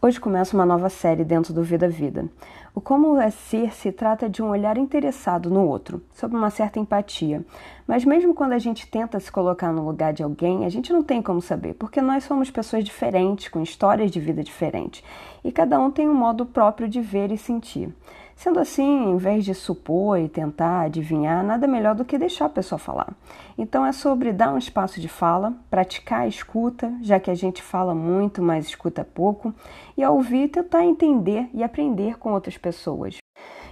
Hoje começa uma nova série dentro do Vida Vida. O Como é Ser se trata de um olhar interessado no outro, sob uma certa empatia. Mas mesmo quando a gente tenta se colocar no lugar de alguém, a gente não tem como saber, porque nós somos pessoas diferentes, com histórias de vida diferentes, e cada um tem um modo próprio de ver e sentir. Sendo assim, em vez de supor e tentar adivinhar, nada melhor do que deixar a pessoa falar. Então é sobre dar um espaço de fala, praticar a escuta, já que a gente fala muito, mas escuta pouco, e ao ouvir tentar entender e aprender com outras pessoas.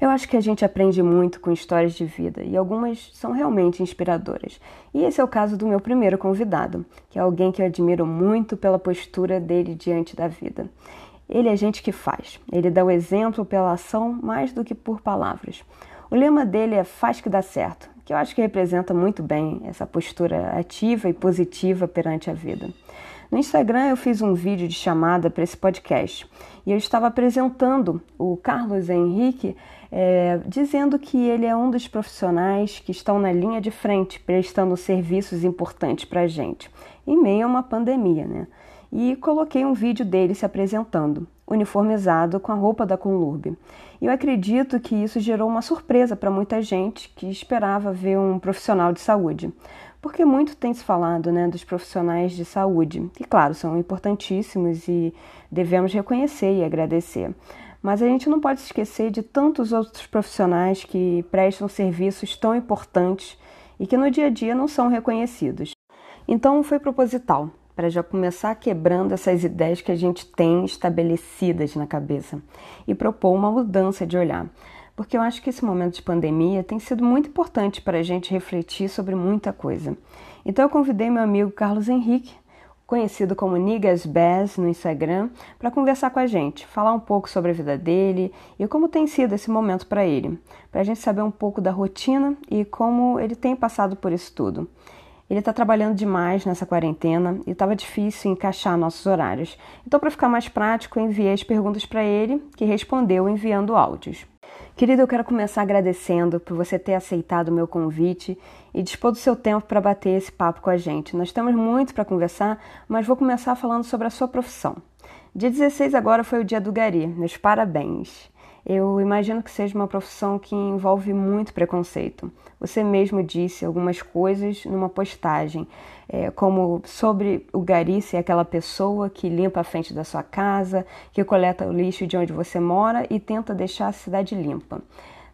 Eu acho que a gente aprende muito com histórias de vida e algumas são realmente inspiradoras. E esse é o caso do meu primeiro convidado, que é alguém que eu admiro muito pela postura dele diante da vida. Ele é gente que faz. Ele dá o exemplo pela ação mais do que por palavras. O lema dele é Faz que dá certo, que eu acho que representa muito bem essa postura ativa e positiva perante a vida. No Instagram eu fiz um vídeo de chamada para esse podcast e eu estava apresentando o Carlos Henrique, é, dizendo que ele é um dos profissionais que estão na linha de frente, prestando serviços importantes para a gente, em meio a uma pandemia, né? E coloquei um vídeo dele se apresentando, uniformizado com a roupa da Conlurb. E eu acredito que isso gerou uma surpresa para muita gente que esperava ver um profissional de saúde, porque muito tem se falado né, dos profissionais de saúde, que, claro, são importantíssimos e devemos reconhecer e agradecer. Mas a gente não pode esquecer de tantos outros profissionais que prestam serviços tão importantes e que no dia a dia não são reconhecidos. Então foi proposital para já começar quebrando essas ideias que a gente tem estabelecidas na cabeça e propor uma mudança de olhar. Porque eu acho que esse momento de pandemia tem sido muito importante para a gente refletir sobre muita coisa. Então eu convidei meu amigo Carlos Henrique, conhecido como Niggas Bass no Instagram, para conversar com a gente, falar um pouco sobre a vida dele e como tem sido esse momento para ele, para a gente saber um pouco da rotina e como ele tem passado por isso tudo. Ele está trabalhando demais nessa quarentena e estava difícil encaixar nossos horários. Então, para ficar mais prático, eu enviei as perguntas para ele, que respondeu enviando áudios. Querido, eu quero começar agradecendo por você ter aceitado o meu convite e dispor do seu tempo para bater esse papo com a gente. Nós temos muito para conversar, mas vou começar falando sobre a sua profissão. Dia 16 agora foi o dia do Gari. Meus parabéns. Eu imagino que seja uma profissão que envolve muito preconceito. Você mesmo disse algumas coisas numa postagem, é, como sobre o gari ser aquela pessoa que limpa a frente da sua casa, que coleta o lixo de onde você mora e tenta deixar a cidade limpa.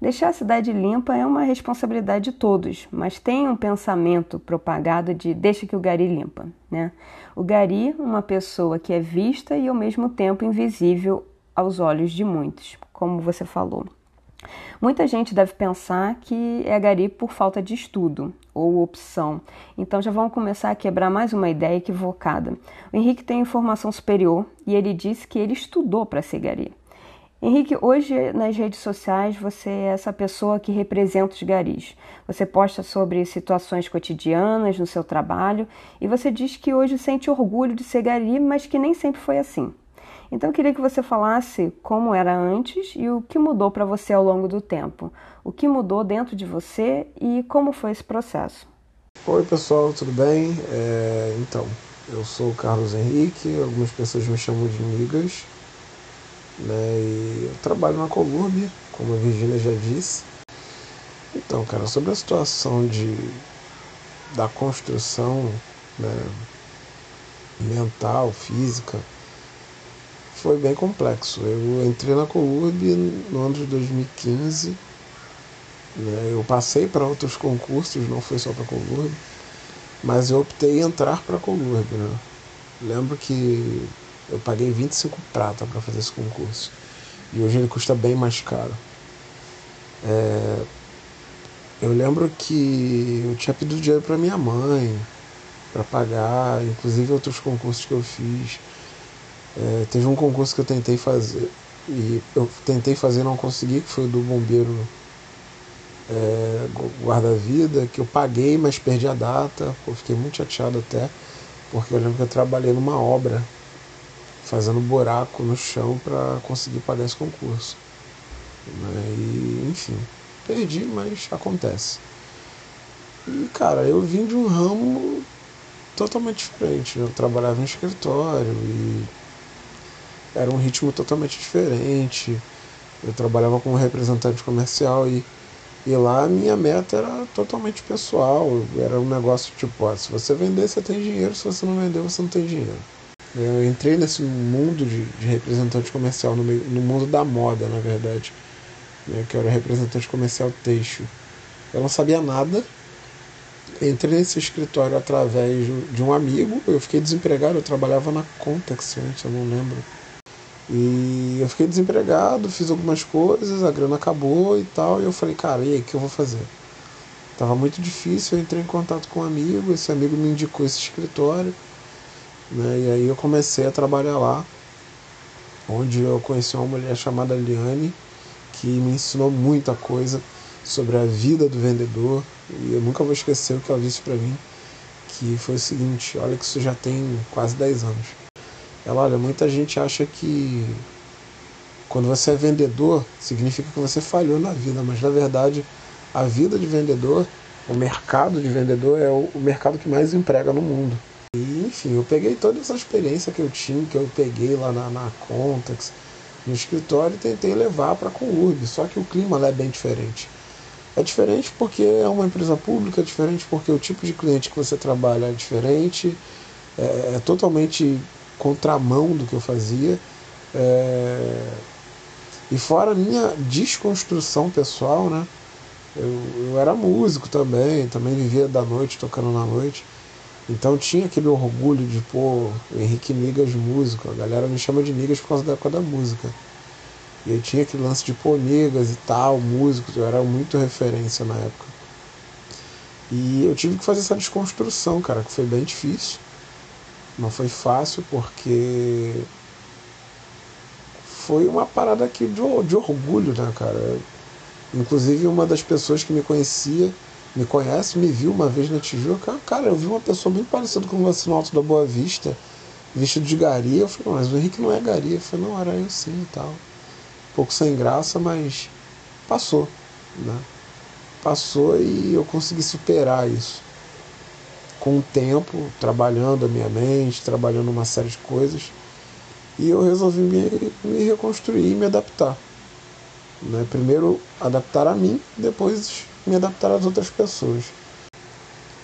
Deixar a cidade limpa é uma responsabilidade de todos, mas tem um pensamento propagado de deixa que o gari limpa. Né? O gari, uma pessoa que é vista e ao mesmo tempo invisível aos olhos de muitos, como você falou. Muita gente deve pensar que é gari por falta de estudo ou opção. Então já vamos começar a quebrar mais uma ideia equivocada. O Henrique tem formação superior e ele disse que ele estudou para ser gari. Henrique, hoje nas redes sociais você é essa pessoa que representa os garis. Você posta sobre situações cotidianas no seu trabalho e você diz que hoje sente orgulho de ser gari, mas que nem sempre foi assim. Então eu queria que você falasse como era antes e o que mudou para você ao longo do tempo. O que mudou dentro de você e como foi esse processo. Oi pessoal, tudo bem? É, então, eu sou o Carlos Henrique, algumas pessoas me chamam de Migas, né? E eu trabalho na Colúrbia, como a Virginia já disse. Então, cara, sobre a situação de da construção né, mental, física, foi bem complexo. Eu entrei na Colurb no ano de 2015. Né? Eu passei para outros concursos, não foi só para a Colurb, mas eu optei entrar para a Colurb. Né? Lembro que eu paguei 25 prata para fazer esse concurso. E hoje ele custa bem mais caro. É... Eu lembro que eu tinha pedido dinheiro para minha mãe para pagar, inclusive outros concursos que eu fiz. É, teve um concurso que eu tentei fazer e eu tentei fazer não consegui, que foi o do bombeiro é, guarda-vida, que eu paguei, mas perdi a data. Eu fiquei muito chateado até, porque eu lembro que eu trabalhei numa obra fazendo buraco no chão para conseguir pagar esse concurso. Né? E, enfim, perdi, mas acontece. E, cara, eu vim de um ramo totalmente diferente. Eu trabalhava em escritório e era um ritmo totalmente diferente. Eu trabalhava como representante comercial e, e lá a minha meta era totalmente pessoal. Era um negócio tipo, ó, se você vender, você tem dinheiro, se você não vender, você não tem dinheiro. Eu entrei nesse mundo de, de representante comercial, no, meio, no mundo da moda, na verdade, né, que era representante comercial têxtil. Eu não sabia nada, entrei nesse escritório através de um amigo, eu fiquei desempregado, eu trabalhava na Contex antes, eu não lembro. E eu fiquei desempregado, fiz algumas coisas, a grana acabou e tal, e eu falei, cara, e aí, o que eu vou fazer? Tava muito difícil, eu entrei em contato com um amigo, esse amigo me indicou esse escritório, né? E aí eu comecei a trabalhar lá, onde eu conheci uma mulher chamada Liane, que me ensinou muita coisa sobre a vida do vendedor, e eu nunca vou esquecer o que ela disse para mim, que foi o seguinte, olha que isso já tem quase 10 anos. Ela, olha, muita gente acha que quando você é vendedor, significa que você falhou na vida, mas na verdade a vida de vendedor, o mercado de vendedor é o, mercado que mais emprega no mundo. E, enfim, eu peguei toda essa experiência que eu tinha, que eu peguei lá na, na Contax, no escritório, e tentei levar para a Conurb, só que o clima lá é bem diferente. É diferente porque é uma empresa pública, é diferente porque o tipo de cliente que você trabalha é diferente, é, é totalmente contramão do que eu fazia. É, e fora a minha desconstrução pessoal, né? Eu, eu era músico também, também vivia da noite, tocando na noite. Então tinha aquele orgulho de, pô, Henrique Nigas músico. A galera me chama de Nigas por causa da, causa da música. E eu tinha aquele lance de pô, negas e tal, músicos, eu era muito referência na época. E eu tive que fazer essa desconstrução, cara, que foi bem difícil. Não foi fácil porque foi uma parada aqui de, de orgulho, né, cara? Inclusive uma das pessoas que me conhecia, me conhece, me viu uma vez na Tijuca, cara, eu vi uma pessoa bem parecida com você no Alto da Boa Vista, vestido de garia. Eu falei, mas o Henrique não é garia. Eu falei, não, era eu sim e tal pouco sem graça, mas passou, né? Passou e eu consegui superar isso. Com o tempo, trabalhando a minha mente, trabalhando uma série de coisas, e eu resolvi me, me reconstruir e me adaptar. Né? Primeiro adaptar a mim, depois me adaptar às outras pessoas.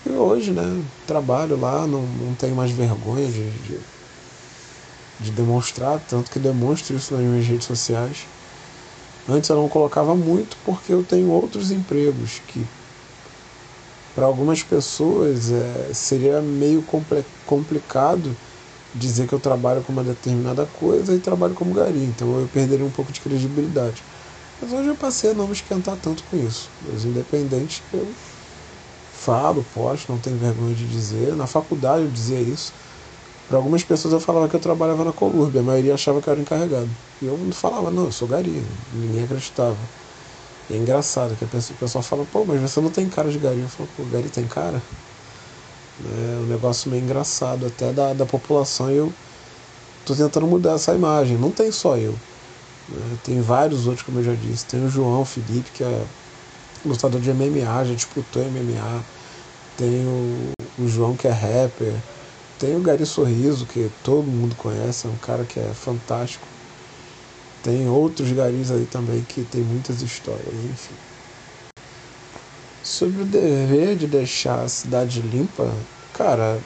E hoje, né, trabalho lá, não, não tenho mais vergonha de, de, de demonstrar, tanto que demonstro isso nas minhas redes sociais. Antes eu não colocava muito porque eu tenho outros empregos que para algumas pessoas é, seria meio complicado dizer que eu trabalho com uma determinada coisa e trabalho como gari, então eu perderia um pouco de credibilidade. Mas hoje eu passei a não me esquentar tanto com isso. Os independentes eu falo, posto, não tenho vergonha de dizer. Na faculdade eu dizia isso. Para algumas pessoas eu falava que eu trabalhava na Colurb, a maioria achava que eu era encarregado. E eu não falava, não, eu sou gari, ninguém acreditava. É engraçado que o pessoal fala, pô, mas você não tem cara de gari. Eu falo, pô, gari tem cara? É um negócio meio engraçado até da, da população e eu tô tentando mudar essa imagem. Não tem só eu. Né? Tem vários outros, como eu já disse. Tem o João Felipe, que é lutador de MMA, já disputou MMA. Tem o, o João, que é rapper. Tem o Gary Sorriso, que todo mundo conhece, é um cara que é fantástico. Tem outros garis aí também que tem muitas histórias, enfim. Sobre o dever de deixar a cidade limpa, cara,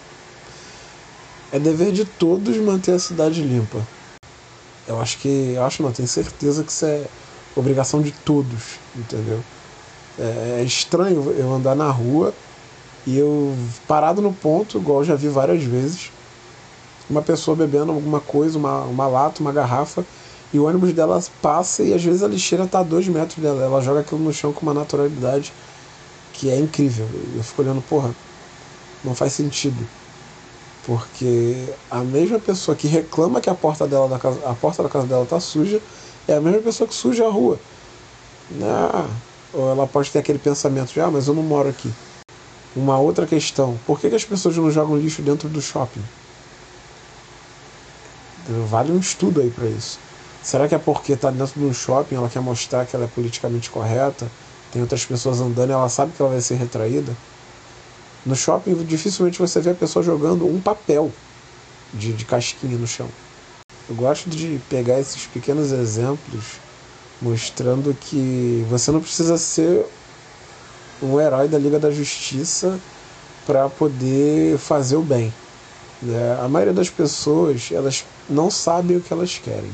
é dever de todos manter a cidade limpa. Eu acho que, eu acho não, tenho certeza que isso é obrigação de todos, entendeu? É, é estranho eu andar na rua e eu, parado no ponto, igual já vi várias vezes, uma pessoa bebendo alguma coisa, uma, uma lata, uma garrafa, e o ônibus dela passa e às vezes a lixeira está a dois metros dela. Ela joga aquilo no chão com uma naturalidade que é incrível. Eu fico olhando, porra, não faz sentido. Porque a mesma pessoa que reclama que a porta, dela da casa, a porta da casa dela está suja é a mesma pessoa que suja a rua. Ah, ou ela pode ter aquele pensamento de, ah, mas eu não moro aqui. Uma outra questão: por que, que as pessoas não jogam lixo dentro do shopping? Vale um estudo aí para isso. Será que é porque está dentro de um shopping, ela quer mostrar que ela é politicamente correta, tem outras pessoas andando e ela sabe que ela vai ser retraída? No shopping, dificilmente você vê a pessoa jogando um papel de, de casquinha no chão. Eu gosto de pegar esses pequenos exemplos mostrando que você não precisa ser um herói da Liga da Justiça para poder fazer o bem. Né? A maioria das pessoas elas não sabem o que elas querem.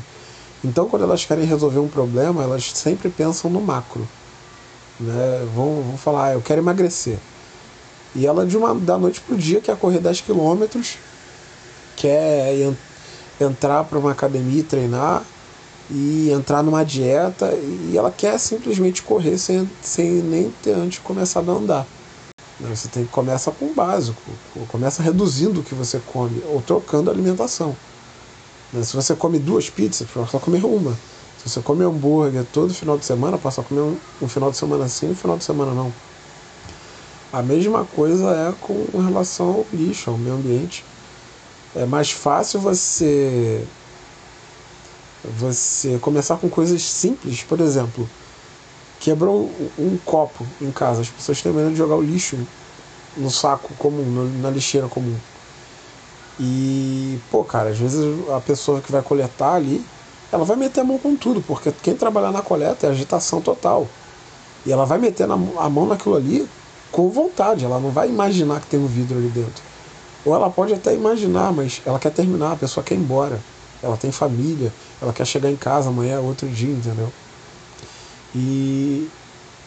Então, quando elas querem resolver um problema, elas sempre pensam no macro. Né? Vão, vão falar, ah, eu quero emagrecer. E ela, de uma, da noite para o dia, quer correr 10 quilômetros, quer entrar para uma academia e treinar, e entrar numa dieta, e ela quer simplesmente correr sem, sem nem ter antes começado a andar. Você tem que começar com o básico, começa reduzindo o que você come, ou trocando a alimentação. Né? Se você come duas pizzas, a comer uma. Se você come hambúrguer todo final de semana, passa a comer um, um final de semana sim e um final de semana não. A mesma coisa é com relação ao lixo, ao meio ambiente. É mais fácil você você começar com coisas simples, por exemplo, quebrou um copo em casa, as pessoas têm medo de jogar o lixo no saco comum, na lixeira comum. E, pô, cara, às vezes a pessoa que vai coletar ali, ela vai meter a mão com tudo, porque quem trabalhar na coleta é agitação total. E ela vai meter a mão naquilo ali com vontade, ela não vai imaginar que tem um vidro ali dentro. Ou ela pode até imaginar, mas ela quer terminar, a pessoa quer ir embora. Ela tem família, ela quer chegar em casa amanhã, outro dia, entendeu? E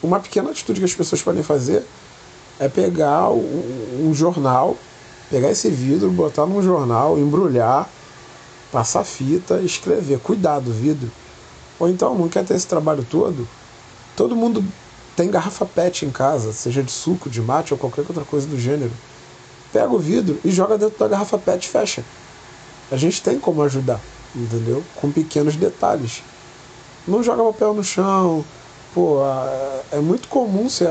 uma pequena atitude que as pessoas podem fazer é pegar um jornal, pegar esse vidro, botar num jornal, embrulhar, passar fita, escrever. Cuidado, vidro. Ou então, não quer ter esse trabalho todo? Todo mundo tem garrafa PET em casa, seja de suco, de mate ou qualquer outra coisa do gênero. Pega o vidro e joga dentro da garrafa PET, fecha. A gente tem como ajudar, entendeu? Com pequenos detalhes. Não joga papel no chão. Pô, é muito comum se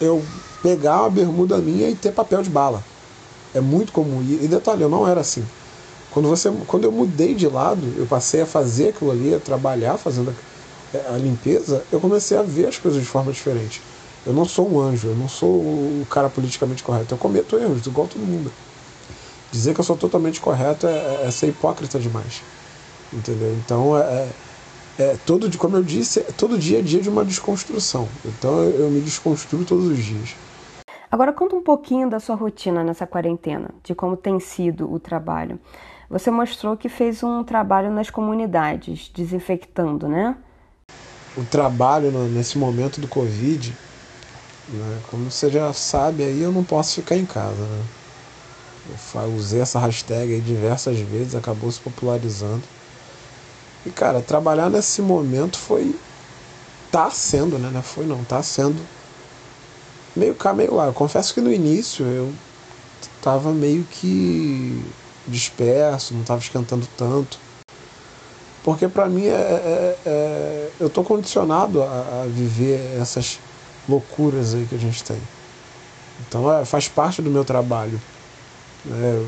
eu pegar uma bermuda minha e ter papel de bala. É muito comum. E detalhe, eu não era assim. Quando, você, quando eu mudei de lado, eu passei a fazer aquilo ali, a trabalhar fazendo a limpeza, eu comecei a ver as coisas de forma diferente. Eu não sou um anjo, eu não sou o cara politicamente correto. Eu cometo erros, igual todo mundo. Dizer que eu sou totalmente correto é, é, é ser hipócrita demais. Entendeu? Então, é, é, é todo, como eu disse, todo dia é dia de uma desconstrução. Então, eu, eu me desconstruo todos os dias. Agora, conta um pouquinho da sua rotina nessa quarentena, de como tem sido o trabalho. Você mostrou que fez um trabalho nas comunidades, desinfectando, né? o trabalho nesse momento do Covid, né, como você já sabe, aí eu não posso ficar em casa. Né? Eu usei essa hashtag diversas vezes, acabou se popularizando. E cara, trabalhar nesse momento foi. tá sendo, né? Não foi não, tá sendo meio cá, meio lá. Eu confesso que no início eu tava meio que disperso, não tava esquentando tanto. Porque para mim é, é, é, eu estou condicionado a, a, viver essas loucuras aí que a gente tem. Então é, faz parte do meu trabalho. É,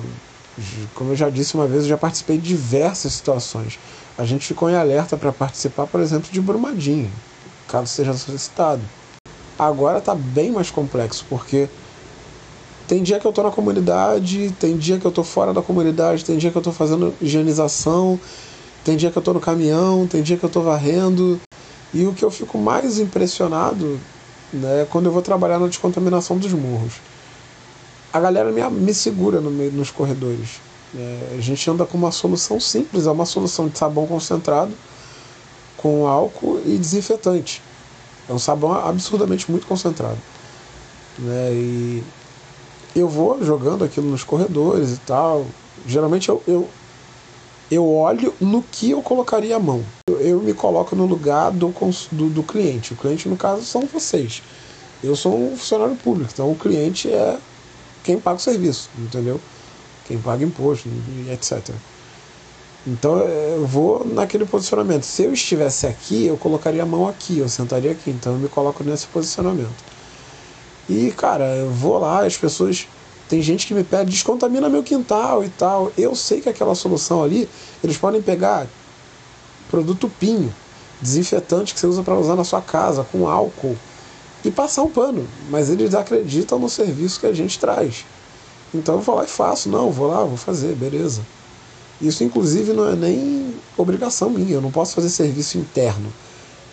como eu já disse uma vez, eu já participei de diversas situações. A gente ficou em alerta para participar, por exemplo, de Brumadinho, caso seja solicitado. Agora está bem mais complexo, porque tem dia que eu estou na comunidade, tem dia que eu estou fora da comunidade, tem dia que eu estou fazendo higienização, tem dia que eu estou no caminhão, tem dia que eu estou varrendo. E o que eu fico mais impressionado né, é quando eu vou trabalhar na descontaminação dos morros. A galera me, me segura no meio, nos corredores. É, a gente anda com uma solução simples, é uma solução de sabão concentrado com álcool e desinfetante. É um sabão absurdamente muito concentrado. Né, e eu vou jogando aquilo nos corredores e tal. Geralmente eu, eu eu olho no que eu colocaria a mão. Eu, eu me coloco no lugar do, do, do, cliente. O cliente, no caso, são vocês. Eu sou um funcionário público, então o cliente é quem paga o serviço, entendeu? Quem paga imposto, etc. Então eu vou naquele posicionamento. Se eu estivesse aqui, eu colocaria a mão aqui, eu sentaria aqui. Então eu me coloco nesse posicionamento. E, cara, eu vou lá, as pessoas tem gente que me pede, descontamina meu quintal e tal. Eu sei que aquela solução ali, eles podem pegar produto pinho, desinfetante que você usa para usar na sua casa, com álcool, e passar um pano. Mas eles acreditam no serviço que a gente traz. Então eu vou lá e faço. Não, vou lá, vou fazer, beleza. Isso, inclusive, não é nem obrigação minha. Eu não posso fazer serviço interno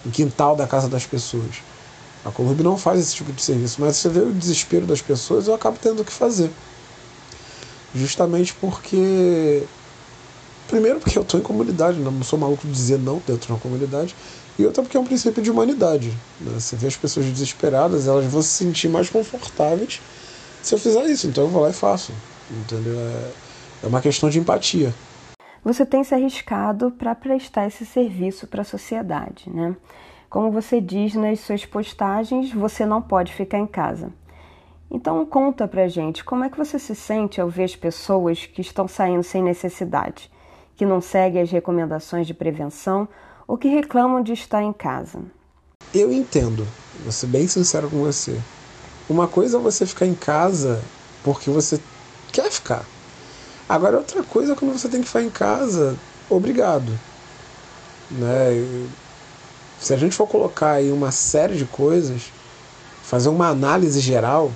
no quintal da casa das pessoas. A Columbi não faz esse tipo de serviço, mas você vê o desespero das pessoas, eu acabo tendo que fazer. Justamente porque. Primeiro, porque eu estou em comunidade, não sou maluco de dizer não dentro de uma comunidade. E outra, porque é um princípio de humanidade. Né? Você vê as pessoas desesperadas, elas vão se sentir mais confortáveis se eu fizer isso. Então eu vou lá e faço. Entendeu? É, é uma questão de empatia. Você tem se arriscado para prestar esse serviço para a sociedade, né? Como você diz nas suas postagens, você não pode ficar em casa. Então conta pra gente, como é que você se sente ao ver as pessoas que estão saindo sem necessidade, que não seguem as recomendações de prevenção ou que reclamam de estar em casa? Eu entendo, vou ser bem sincero com você. Uma coisa é você ficar em casa porque você quer ficar. Agora outra coisa é quando você tem que ficar em casa, obrigado. Né? Se a gente for colocar aí uma série de coisas, fazer uma análise geral,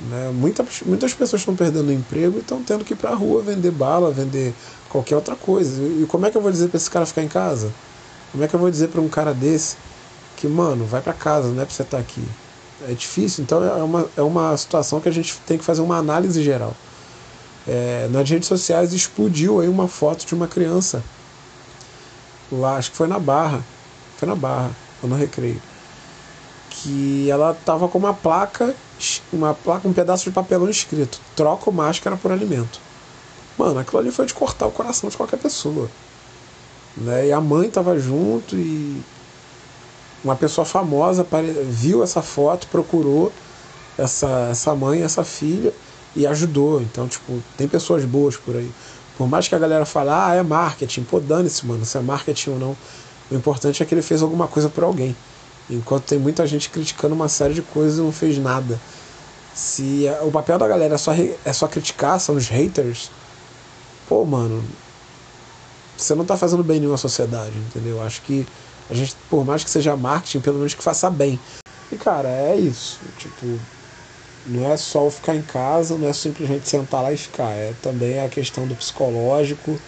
né, muitas, muitas pessoas estão perdendo emprego e estão tendo que ir para a rua vender bala, vender qualquer outra coisa. E como é que eu vou dizer para esse cara ficar em casa? Como é que eu vou dizer para um cara desse que, mano, vai para casa, não é para você estar tá aqui? É difícil, então é uma, é uma situação que a gente tem que fazer uma análise geral. É, nas redes sociais explodiu aí uma foto de uma criança lá, acho que foi na Barra, foi na Barra, ou no Recreio, que ela tava com uma placa, uma placa, um pedaço de papelão escrito: troca máscara por alimento. Mano, aquilo ali foi de cortar o coração de qualquer pessoa. Né? E a mãe tava junto e uma pessoa famosa viu essa foto, procurou essa, essa mãe, essa filha e ajudou. Então, tipo, tem pessoas boas por aí. Por mais que a galera fale, ah, é marketing, pô, dane-se, mano, se é marketing ou não. O importante é que ele fez alguma coisa por alguém. Enquanto tem muita gente criticando uma série de coisas e não fez nada. Se o papel da galera é só, é só criticar, são os haters, pô, mano, você não tá fazendo bem nenhuma sociedade, entendeu? Acho que a gente, por mais que seja marketing, pelo menos que faça bem. E cara, é isso. Tipo, não é só ficar em casa, não é simplesmente sentar lá e ficar. É também a questão do psicológico,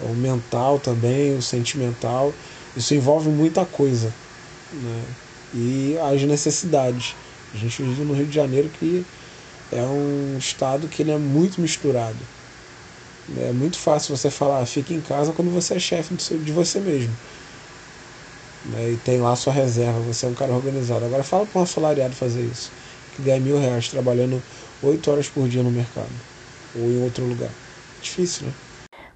o mental também, o sentimental. Isso envolve muita coisa. Né? E as necessidades. A gente vive no Rio de Janeiro que é um estado que ele é muito misturado. É muito fácil você falar, ah, fique em casa quando você é chefe de você mesmo. Né? E tem lá sua reserva, você é um cara organizado. Agora fala para um assalariado fazer isso, que ganha mil reais trabalhando oito horas por dia no mercado ou em outro lugar. Difícil, né?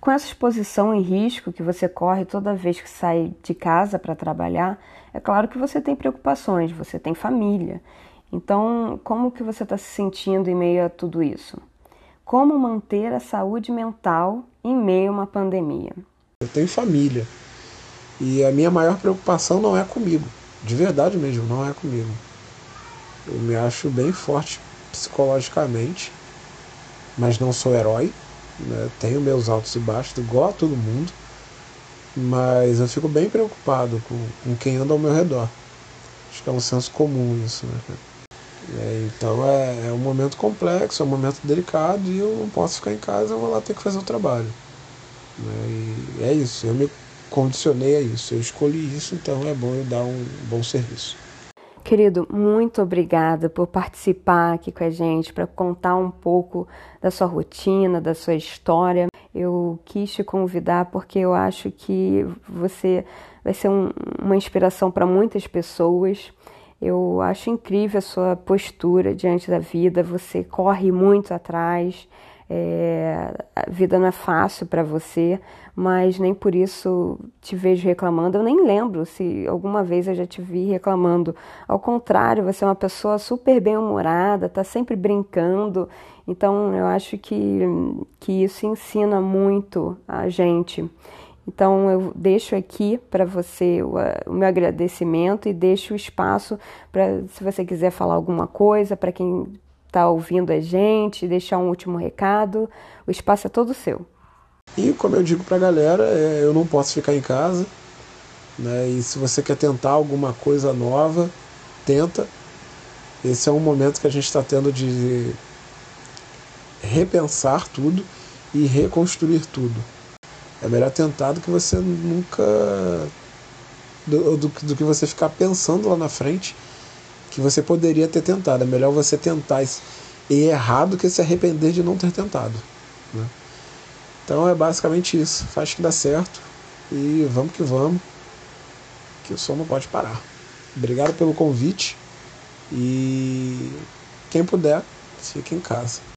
Com essa exposição em risco que você corre toda vez que sai de casa para trabalhar, é claro que você tem preocupações, você tem família. Então, como que você está se sentindo em meio a tudo isso? Como manter a saúde mental em meio a uma pandemia? Eu tenho família e a minha maior preocupação não é comigo, de verdade mesmo, não é comigo. Eu me acho bem forte psicologicamente, mas não sou herói né? Tenho meus altos e baixos, igual a todo mundo, mas eu fico bem preocupado com, com quem anda ao meu redor. Acho que é um senso comum isso, né? É, então é, é, um momento complexo, é um momento delicado e eu não posso ficar em casa, eu vou lá ter que fazer o trabalho. Né? E é isso, eu me condicionei a isso, eu escolhi isso, então é bom eu dar um bom serviço. Querido, muito obrigada por participar aqui com a gente, para contar um pouco da sua rotina, da sua história. Eu quis te convidar porque eu acho que você vai ser um, uma inspiração para muitas pessoas. Eu acho incrível a sua postura diante da vida, você corre muito atrás. É, a vida não é fácil para você, mas nem por isso te vejo reclamando. Eu nem lembro se alguma vez eu já te vi reclamando. Ao contrário, você é uma pessoa super bem-humorada, está sempre brincando. Então, eu acho que, que isso ensina muito a gente. Então, eu deixo aqui para você o, o, meu agradecimento e deixo o espaço para, se você quiser falar alguma coisa, para quem está ouvindo a gente, deixar um último recado. O espaço é todo seu. E como eu digo para a galera, é, eu não posso ficar em casa. Né? E se você quer tentar alguma coisa nova, tenta. Esse é um momento que a gente está tendo de repensar tudo e reconstruir tudo. É melhor tentar do que você nunca. Do, do, do que você ficar pensando lá na frente que você poderia ter tentado. É melhor você tentar e errar do que se arrepender de não ter tentado. Né? Então é basicamente isso. Faz que dá certo e vamos que vamos, que o som não pode parar. Obrigado pelo convite e quem puder, fique em casa.